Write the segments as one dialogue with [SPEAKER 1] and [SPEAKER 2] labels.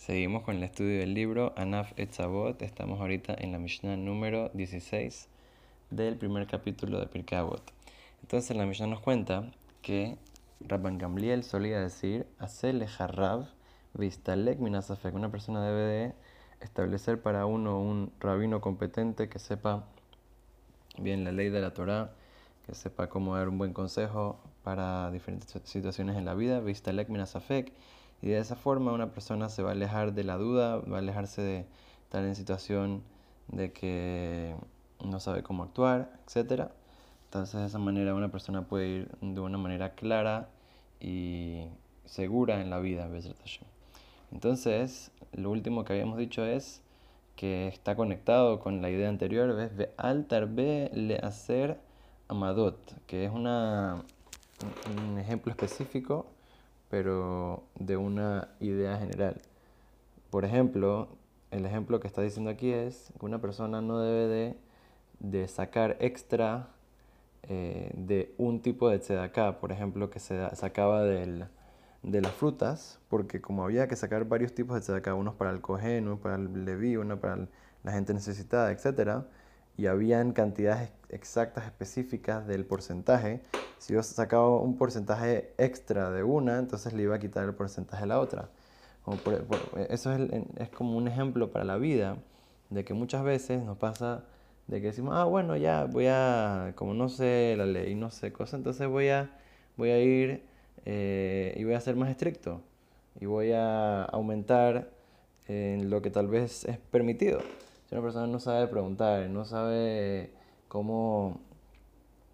[SPEAKER 1] Seguimos con el estudio del libro Anaf Etzavot. Estamos ahorita en la Mishnah número 16 del primer capítulo de Pirkei. Entonces la Mishnah nos cuenta que Rabban Gamliel solía decir Hacele harrab vistalek minasafek. Una persona debe de establecer para uno un rabino competente que sepa bien la ley de la Torah, que sepa cómo dar un buen consejo para diferentes situaciones en la vida. Vistalek minasafek y de esa forma una persona se va a alejar de la duda, va a alejarse de estar en situación de que no sabe cómo actuar, etc. Entonces de esa manera una persona puede ir de una manera clara y segura en la vida. Entonces, lo último que habíamos dicho es que está conectado con la idea anterior, ¿ves? Ve altar be le hacer amadot, que es un ejemplo específico pero de una idea general. Por ejemplo, el ejemplo que está diciendo aquí es que una persona no debe de, sacar extra eh, de un tipo de tzedaká, por ejemplo, que se sacaba de las frutas, porque como había que sacar varios tipos de tzedaká, unos para el cohen, uno para el leví, uno para la gente necesitada, etc., y habían cantidades exactas, específicas del porcentaje, si yo sacaba un porcentaje extra de una, entonces le iba a quitar el porcentaje de la otra. eso es, es, como un ejemplo para la vida, de que muchas veces nos pasa de que decimos, ah, bueno, ya voy a, como no sé la ley, no sé cosa, entonces voy a, voy a ir eh, y voy a ser más estricto y voy a aumentar en lo que tal vez es permitido. Si una persona no sabe preguntar, no sabe cómo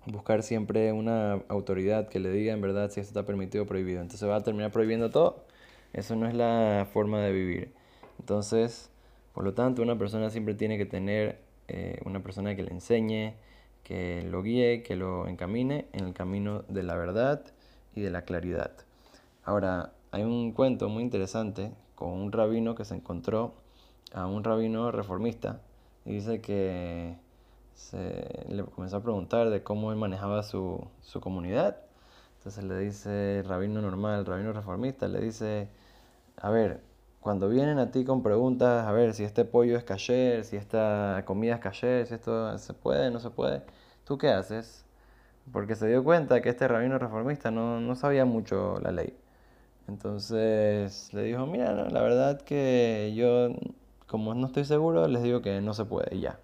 [SPEAKER 1] buscar siempre una autoridad que le diga en verdad si esto está permitido o prohibido. Entonces va a terminar prohibiendo todo. Eso no es la forma de vivir. Entonces, por lo tanto, una persona siempre tiene que tener eh, una persona que le enseñe, que lo guíe, que lo encamine en el camino de la verdad y de la claridad. Ahora, hay un cuento muy interesante con un rabino que se encontró a un rabino reformista y dice que se le comenzó a preguntar de cómo él manejaba su, su comunidad. Entonces le dice, rabino normal, rabino reformista, le dice, a ver, cuando vienen a ti con preguntas, a ver si este pollo es kasher, si esta comida es kasher, si esto se puede, no se puede, ¿tú qué haces? Porque se dio cuenta que este rabino reformista no, no sabía mucho la ley. Entonces le dijo, mira, la verdad que yo, como no estoy seguro, les digo que no se puede y ya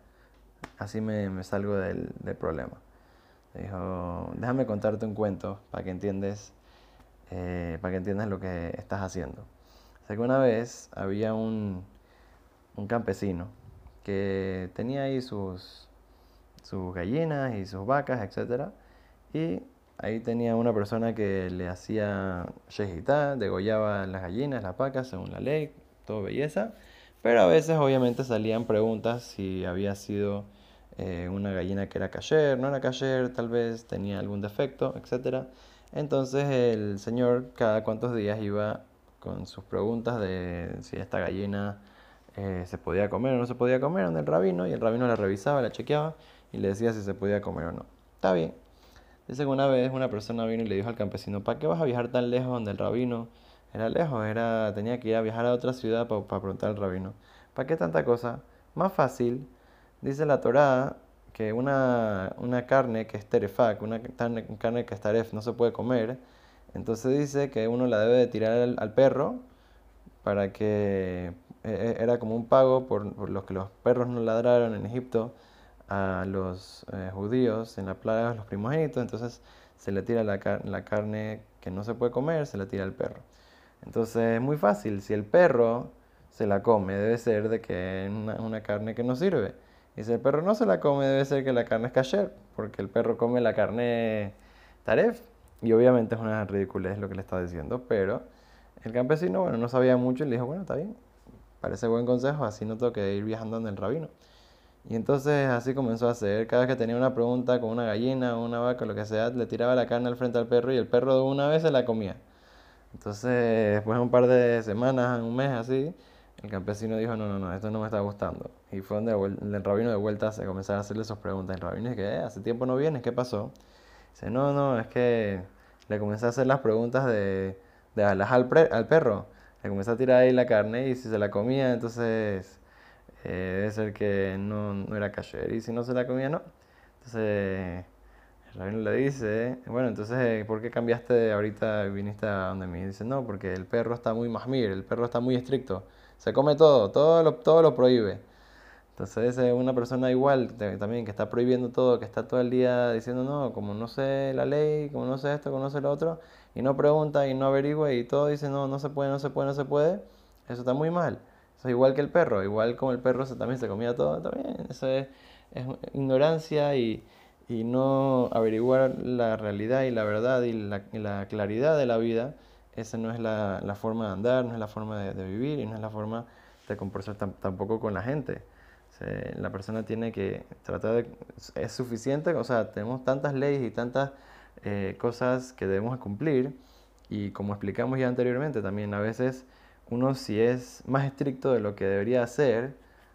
[SPEAKER 1] así me, salgo del, problema. dijo, déjame contarte un cuento para que entiendes, eh, para que entiendas lo que estás haciendo. O que una vez había un, campesino que tenía ahí sus, sus gallinas y sus vacas, etc. Y ahí tenía una persona que le hacía shejitá, degollaba las gallinas, las vacas, según la ley, todo belleza. Pero a veces obviamente salían preguntas si había sido eh, una gallina que era cayer, no era cayer, tal vez tenía algún defecto, etc. Entonces el señor cada cuantos días iba con sus preguntas de si esta gallina eh, se podía comer o no se podía comer en el rabino y el rabino la revisaba, la chequeaba y le decía si se podía comer o no. Está bien. Dice que una vez una persona vino y le dijo al campesino, ¿para qué vas a viajar tan lejos donde el rabino era lejos, era, tenía que ir a viajar a otra ciudad para preguntar al rabino. ¿Para qué tanta cosa? Más fácil, dice la Torá, que una, una carne que es terefak, una carne que es taref, no se puede comer. Entonces dice que uno la debe de tirar al, perro para que e, e, era como un pago por, por, los que los perros no ladraron en Egipto a los eh, judíos en la plaga de los primogénitos. Entonces se le tira la, la carne que no se puede comer, se le tira al perro. Entonces es muy fácil, si el perro se la come, debe ser de que es una, carne que no sirve. Y si el perro no se la come, debe ser que la carne es kasher, porque el perro come la carne taref. Y obviamente es una ridiculez lo que le está diciendo, pero el campesino, bueno, no sabía mucho y le dijo, bueno, está bien, parece buen consejo, así no tengo que ir viajando en el rabino. Y entonces así comenzó a hacer, cada vez que tenía una pregunta con una gallina una vaca, lo que sea, le tiraba la carne al frente al perro y el perro de una vez se la comía. Entonces, después de un par de semanas, un mes así, el campesino dijo, no, no, no, esto no me está gustando. Y fue donde el, rabino de vuelta se comenzó a hacerle esas preguntas. El rabino dice, ¿qué? Hace tiempo no vienes, ¿qué pasó? Dice, no, no, es que le comencé a hacer las preguntas de, de al, al perro. le comenzó a tirar ahí la carne y si se la comía, entonces eh, debe ser que no, no era kasher. Y si no se la comía, no. Entonces rabino le dice, bueno, entonces, ¿por qué cambiaste ahorita viniste a donde mí? Dice, no, porque el perro está muy mahmir, el perro está muy estricto. Se come todo, todo lo, todo lo prohíbe. Entonces es una persona igual también que está prohibiendo todo, que está todo el día diciendo, no, como no sé la ley, como no sé esto, como no sé lo otro, y no pregunta y no averigua y todo dice, no, no se puede, no se puede, no se puede, eso está muy mal. Eso es igual que el perro, igual como el perro se, también se comía todo, también. Eso es, es ignorancia y, y, no averiguar la realidad y la verdad y la, la, claridad de la vida. Esa no es la, la, forma de andar, no es la forma de, de, vivir y no es la forma de comportarse tampoco con la gente la persona tiene que tratar de... Es suficiente, o sea, tenemos tantas leyes y tantas eh, cosas que debemos cumplir y como explicamos ya anteriormente también, a veces uno si es más estricto de lo que debería hacer,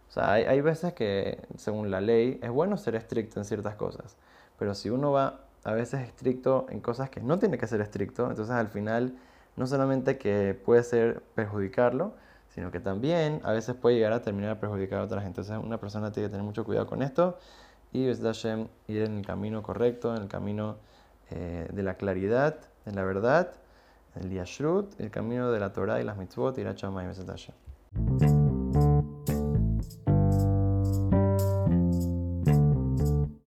[SPEAKER 1] o sea, hay, hay veces que según la ley es bueno ser estricto en ciertas cosas, pero si uno va a veces estricto en cosas que no tiene que ser estricto, entonces al final no solamente que puede ser perjudicarlo, sino que también a veces puede llegar a terminar a perjudicar a otra gente. Entonces una persona tiene que tener mucho cuidado con esto y Hashem ir en el camino correcto, en el camino eh, de la claridad, de la verdad, el yashrut, el camino de la Torah y las mitzvot, chama y Hashem.